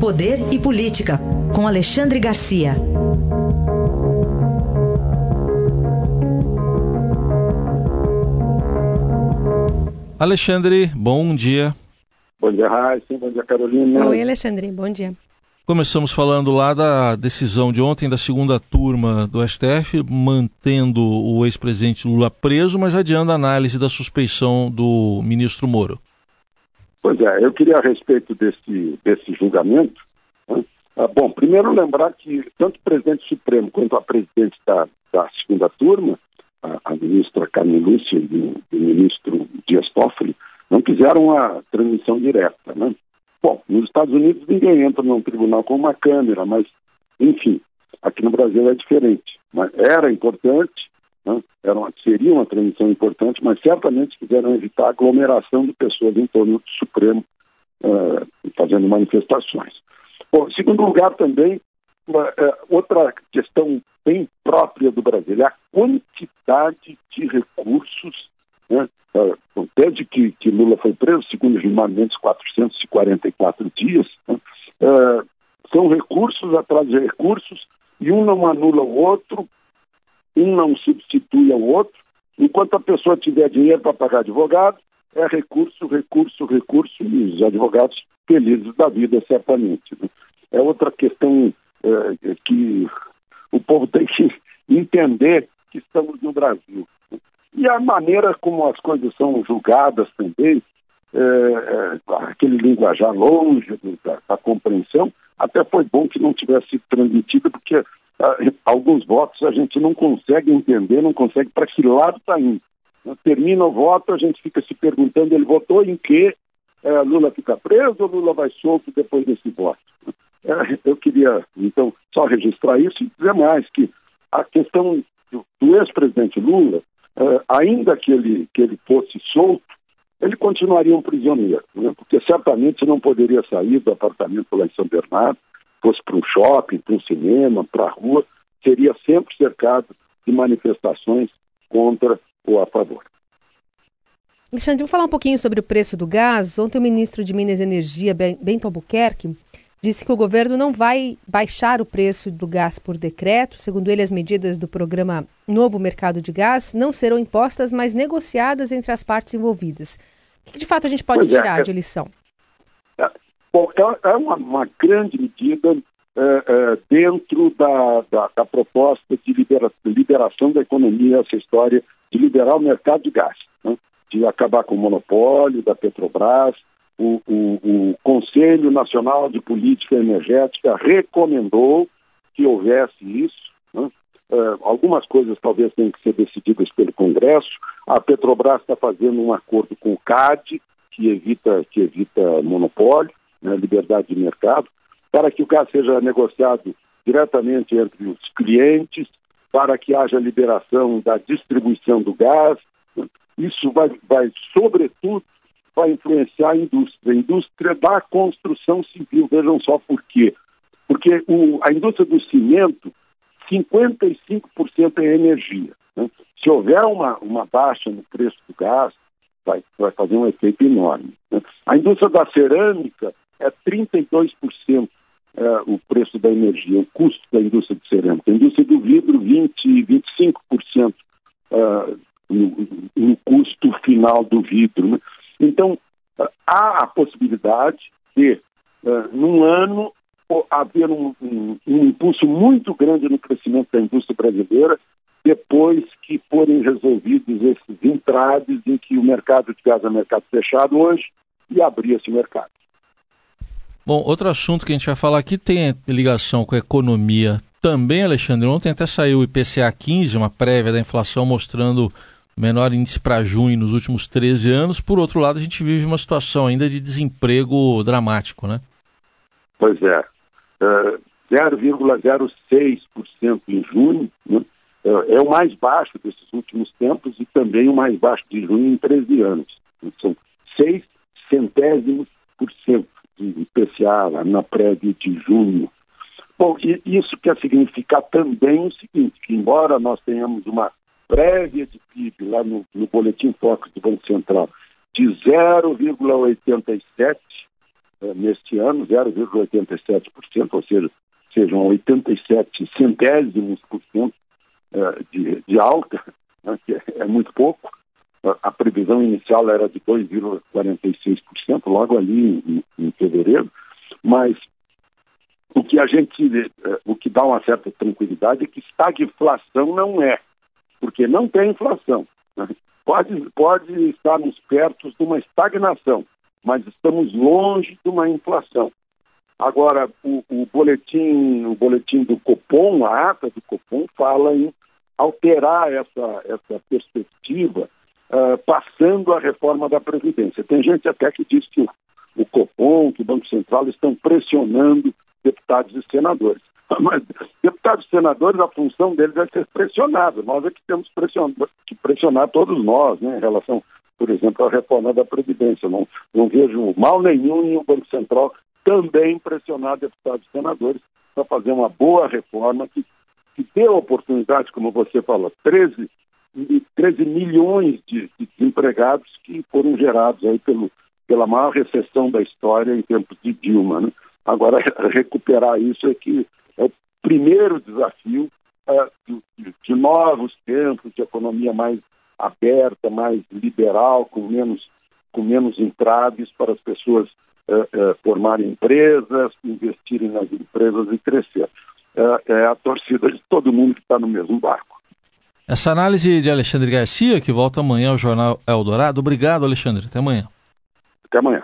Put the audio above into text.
Poder e Política, com Alexandre Garcia. Alexandre, bom dia. Bom dia, Raíssa. Bom dia, Carolina. Oi, Alexandre. Bom dia. Começamos falando lá da decisão de ontem da segunda turma do STF, mantendo o ex-presidente Lula preso, mas adiando a análise da suspeição do ministro Moro. Pois é, eu queria a respeito desse, desse julgamento. Né? Ah, bom, primeiro lembrar que tanto o presidente Supremo quanto a presidente da, da segunda turma, a, a ministra Carmen Lúcia e o, ministro Dias Toffoli, não quiseram a transmissão direta, né? Bom, nos Estados Unidos ninguém entra num tribunal com uma câmera, mas, enfim, aqui no Brasil é diferente. Mas era importante, né? era uma, seria uma transmissão importante, mas certamente quiseram evitar a aglomeração de pessoas em torno do Supremo uh, fazendo manifestações. Bom, em segundo lugar também, uh, outra questão bem própria do Brasil é a quantidade de recursos né? Desde que, que, Lula foi preso, segundo os julgamentos, 444 dias, né? uh, são recursos atrás de recursos e um não anula o outro, um não substitui ao outro. Enquanto a pessoa tiver dinheiro para pagar advogado, é recurso, recurso, recurso, e os advogados felizes da vida, certamente. Né? É outra questão é, que o povo tem que entender que estamos no Brasil. E a maneira como as coisas são julgadas também, é, é, aquele linguajar longe da, da, compreensão, até foi bom que não tivesse sido transmitido, porque é, alguns votos a gente não consegue entender, não consegue para que lado está indo. Termina o voto, a gente fica se perguntando, ele votou em quê? É, Lula fica preso ou Lula vai solto depois desse voto? É, eu queria, então, só registrar isso e dizer mais, que a questão do, do ex-presidente Lula, uh, ainda que ele, que ele fosse solto, ele continuaria um prisioneiro, né? porque certamente não poderia sair do apartamento lá em São Bernardo, fosse para um shopping, para um cinema, para a rua, seria sempre cercado de manifestações contra ou a favor. Alexandre, vamos falar um pouquinho sobre o preço do gás. Ontem o ministro de Minas e Energia, Bento Albuquerque, disse que o governo não vai baixar o preço do gás por decreto. Segundo ele, as medidas do programa Novo Mercado de Gás não serão impostas, mas negociadas entre as partes envolvidas. O que de fato a gente pode pois é, tirar é, de lição? É, é, é uma, uma, grande medida é, é, dentro da, da, da, proposta de libera, liberação da economia, essa história de liberar o mercado de gás, né? de acabar com o monopólio da Petrobras, o, o, o Conselho Nacional de Política Energética recomendou que houvesse isso. Né? Uh, algumas coisas talvez tenham que ser decididas pelo Congresso. A Petrobras está fazendo um acordo com o CAD, que evita, que evita monopólio, né, liberdade de mercado, para que o gás seja negociado diretamente entre os clientes, para que haja liberação da distribuição do gás. Isso vai, vai sobretudo, vai influenciar a indústria, a indústria da construção civil. Vejam só por quê. Porque o, a indústria do cimento, 55% é energia. Né? Se houver uma, uma baixa no preço do gás, vai, vai fazer um efeito enorme. Né? A indústria da cerâmica é 32% é, o preço da energia, o custo da indústria de cerâmica. A indústria do vidro, 20%, 25% é, no, no custo final do vidro. Né? Então, há a possibilidade de, uh, num ano, haver um, um, um, impulso muito grande no crescimento da indústria brasileira, depois que forem resolvidos esses entraves em que o mercado de gás é mercado fechado hoje e abrir esse mercado. Bom, outro assunto que a gente vai falar aqui tem ligação com a economia também, Alexandre. Ontem até saiu o IPCA 15, uma prévia da inflação mostrando menor índice para junho nos últimos 13 anos. Por outro lado, a gente vive uma situação ainda de desemprego dramático, né? Pois é. Uh, é 0,06% em junho, né? é, é o mais baixo desses últimos tempos e também o mais baixo de junho em 13 anos. São 6 centésimos por cento lá na prévia de junho. Bom, isso quer significar também o seguinte, que embora nós tenhamos uma prévia de PIB lá no, no Boletim Focus do Banco Central de 0,87, uh, neste ano, 0,87%, ou seja, sejam 87 centésimos por cento uh, de, de alta, né, que é, é muito pouco. A previsão inicial era de 2,46%, logo ali em, em fevereiro, mas o que a gente, o que dá uma certa tranquilidade é que estagflação não é, porque não tem inflação. Né? Pode, pode estarmos perto de uma estagnação, mas estamos longe de uma inflação. Agora, o, o, boletim, o boletim do Copom, a ata do Copom, fala em alterar essa, essa perspectiva, uh, passando a reforma da Previdência. Tem gente até que diz que o, o Copom, que o Banco Central estão pressionando deputados e senadores. Mas deputados e senadores, a função deles é ser pressionados. Nós é que temos que pressionar todos nós, né, em relação, por exemplo, à reforma da Previdência. Não, não vejo mal nenhum em o Banco Central também pressionar deputados e senadores para fazer uma boa reforma que, que dê oportunidade, como você falou, 13, 13 milhões de, de desempregados que foram gerados aí pelo, pela maior recessão da história em tempos de Dilma. Né? Agora, recuperar isso é que é o primeiro desafio é, de, de, novos tempos, de economia mais aberta, mais liberal, com menos, com menos entraves para as pessoas é, é, formarem empresas, investirem nas empresas e crescer. É, é a torcida de todo mundo que está no mesmo barco. Essa análise de Alexandre Garcia, que volta amanhã ao Jornal Eldorado. Obrigado, Alexandre. Até amanhã. Até amanhã.